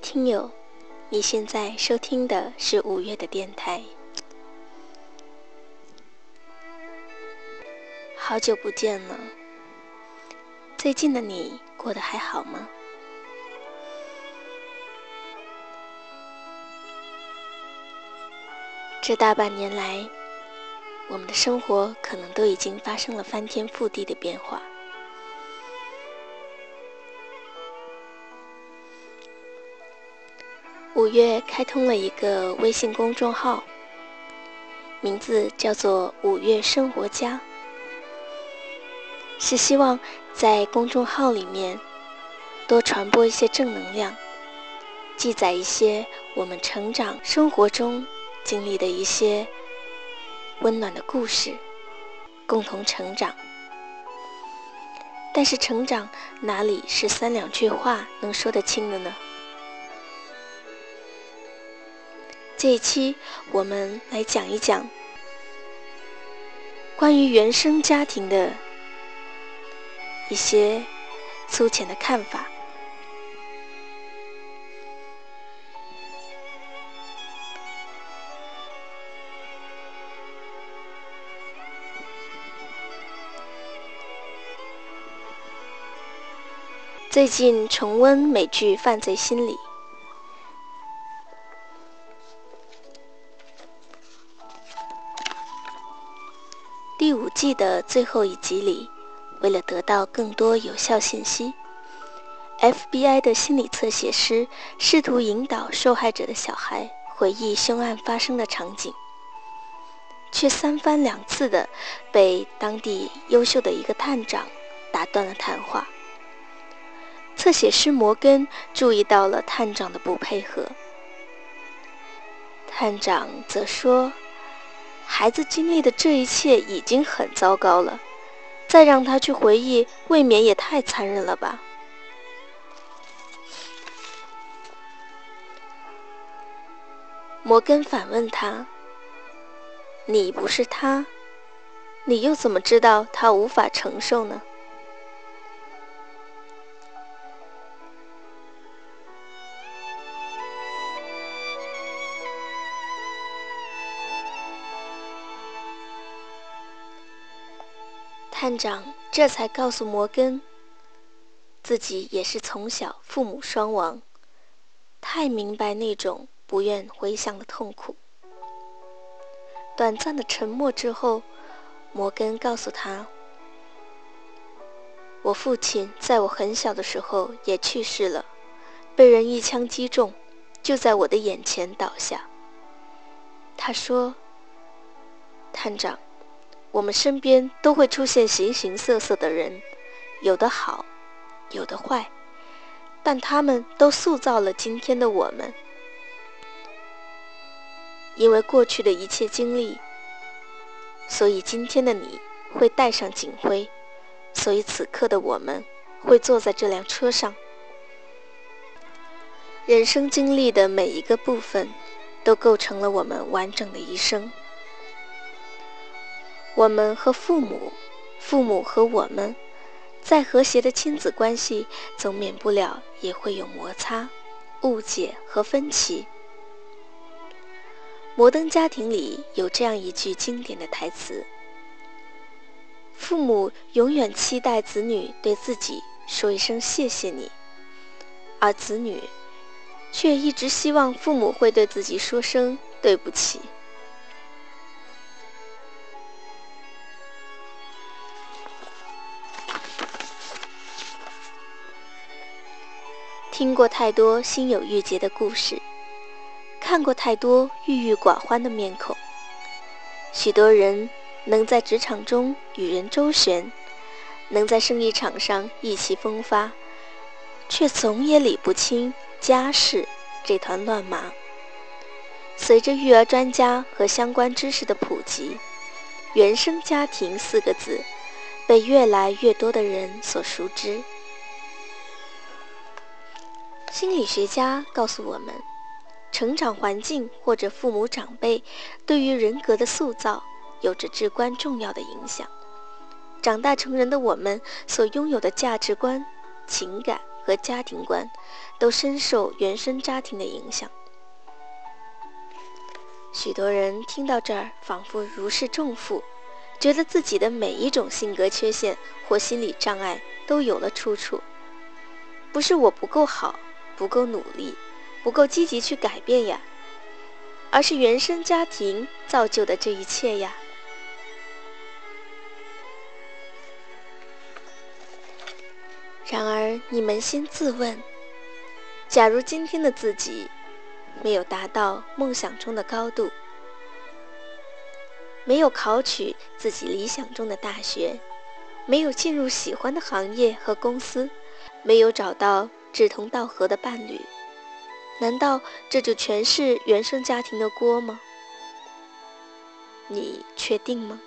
听友，你现在收听的是五月的电台。好久不见了，最近的你过得还好吗？这大半年来，我们的生活可能都已经发生了翻天覆地的变化。五月开通了一个微信公众号，名字叫做“五月生活家”，是希望在公众号里面多传播一些正能量，记载一些我们成长生活中。经历的一些温暖的故事，共同成长。但是成长哪里是三两句话能说得清的呢？这一期我们来讲一讲关于原生家庭的一些粗浅的看法。最近重温美剧《犯罪心理》季的最后一集里，为了得到更多有效信息，FBI 的心理测写师试图引导受害者的小孩回忆凶案发生的场景，却三番两次的被当地优秀的一个探长打断了谈话。测写师摩根注意到了探长的不配合，探长则说：“孩子经历的这一切已经很糟糕了，再让他去回忆，未免也太残忍了吧。”摩根反问他：“你不是他，你又怎么知道他无法承受呢？”探长这才告诉摩根，自己也是从小父母双亡，太明白那种不愿回想的痛苦。短暂的沉默之后，摩根告诉他：“我父亲在我很小的时候也去世了，被人一枪击中，就在我的眼前倒下。”他说：“探长。”我们身边都会出现形形色色的人，有的好，有的坏，但他们都塑造了今天的我们。因为过去的一切经历，所以今天的你会戴上警徽，所以此刻的我们会坐在这辆车上。人生经历的每一个部分，都构成了我们完整的一生。我们和父母，父母和我们，再和谐的亲子关系，总免不了也会有摩擦、误解和分歧。摩登家庭里有这样一句经典的台词：“父母永远期待子女对自己说一声谢谢你，而子女却一直希望父母会对自己说声对不起。”听过太多心有郁结的故事，看过太多郁郁寡欢的面孔。许多人能在职场中与人周旋，能在生意场上意气风发，却总也理不清家事这团乱麻。随着育儿专家和相关知识的普及，“原生家庭”四个字被越来越多的人所熟知。心理学家告诉我们，成长环境或者父母长辈对于人格的塑造有着至关重要的影响。长大成人的我们所拥有的价值观、情感和家庭观，都深受原生家庭的影响。许多人听到这儿，仿佛如释重负，觉得自己的每一种性格缺陷或心理障碍都有了出处。不是我不够好，不够努力，不够积极去改变呀，而是原生家庭造就的这一切呀。然而，你扪心自问，假如今天的自己没有达到梦想中的高度，没有考取自己理想中的大学，没有进入喜欢的行业和公司，没有找到志同道合的伴侣，难道这就全是原生家庭的锅吗？你确定吗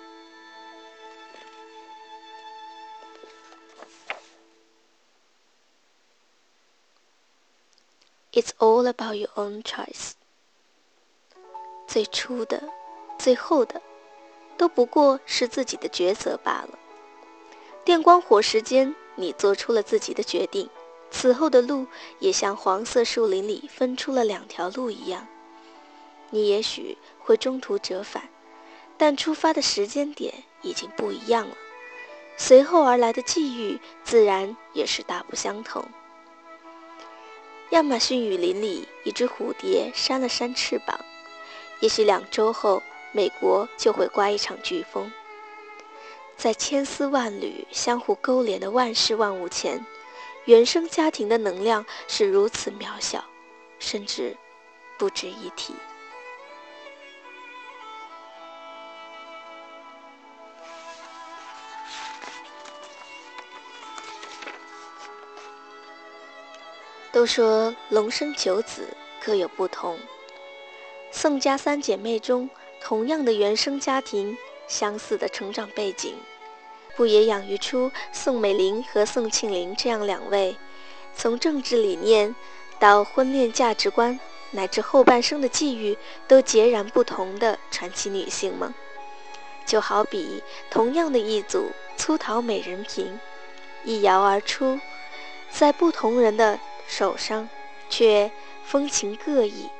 ？It's all about your own choice。最初的、最后的，都不过是自己的抉择罢了。电光火石间，你做出了自己的决定，此后的路也像黄色树林里分出了两条路一样。你也许会中途折返，但出发的时间点已经不一样了，随后而来的际遇自然也是大不相同。亚马逊雨林里，一只蝴蝶扇了扇翅膀。也许两周后，美国就会刮一场飓风。在千丝万缕、相互勾连的万事万物前，原生家庭的能量是如此渺小，甚至不值一提。都说龙生九子各有不同，宋家三姐妹中，同样的原生家庭、相似的成长背景，不也养育出宋美龄和宋庆龄这样两位，从政治理念到婚恋价值观，乃至后半生的际遇都截然不同的传奇女性吗？就好比同样的一组粗陶美人瓶，一摇而出，在不同人的。手上，却风情各异，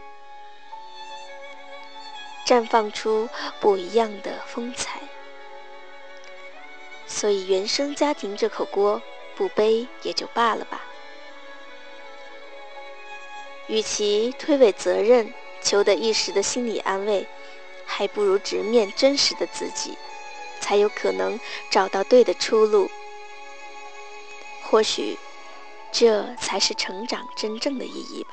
绽放出不一样的风采。所以，原生家庭这口锅不背也就罢了吧。与其推诿责任，求得一时的心理安慰，还不如直面真实的自己，才有可能找到对的出路。或许。这才是成长真正的意义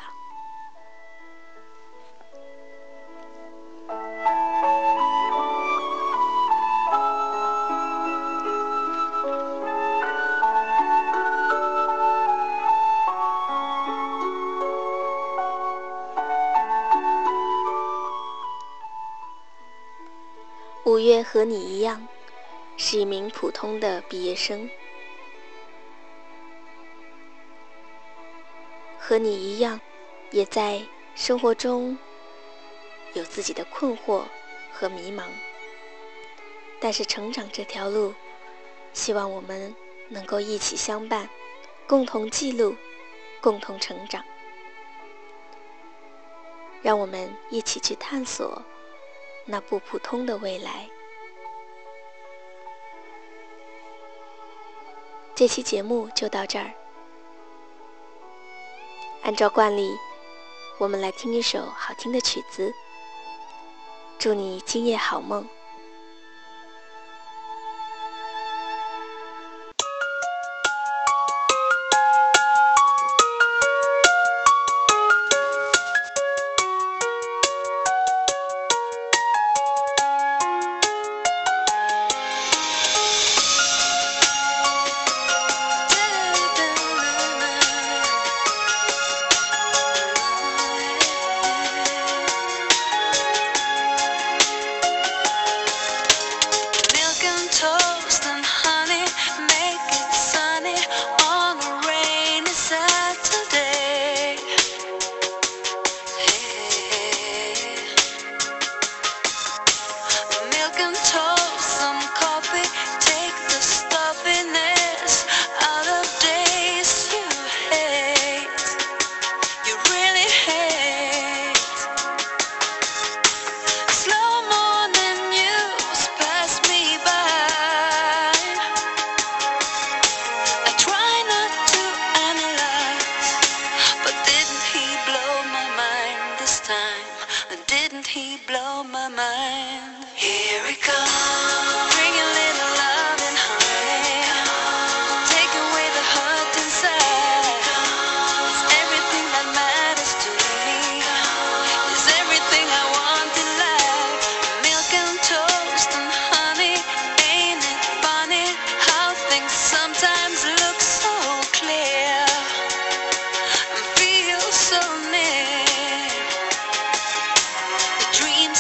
五月和你一样，是一名普通的毕业生。和你一样，也在生活中有自己的困惑和迷茫。但是成长这条路，希望我们能够一起相伴，共同记录，共同成长。让我们一起去探索那不普通的未来。这期节目就到这儿。按照惯例，我们来听一首好听的曲子。祝你今夜好梦。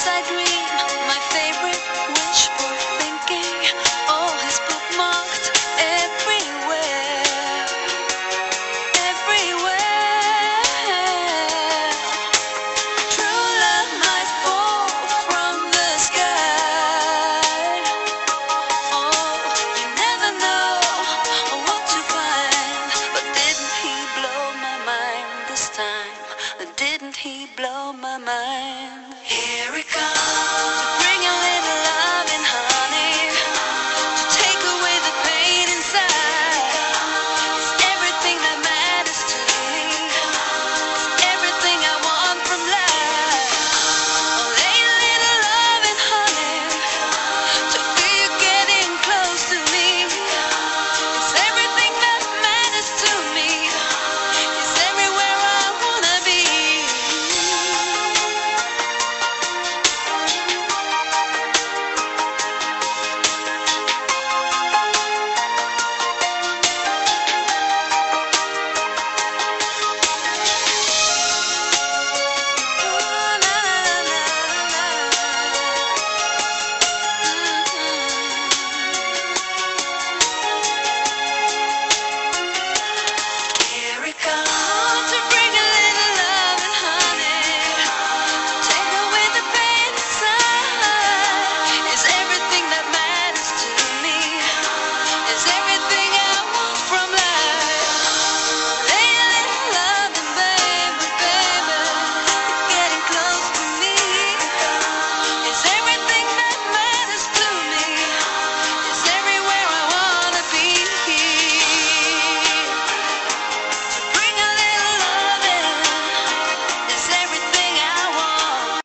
like me.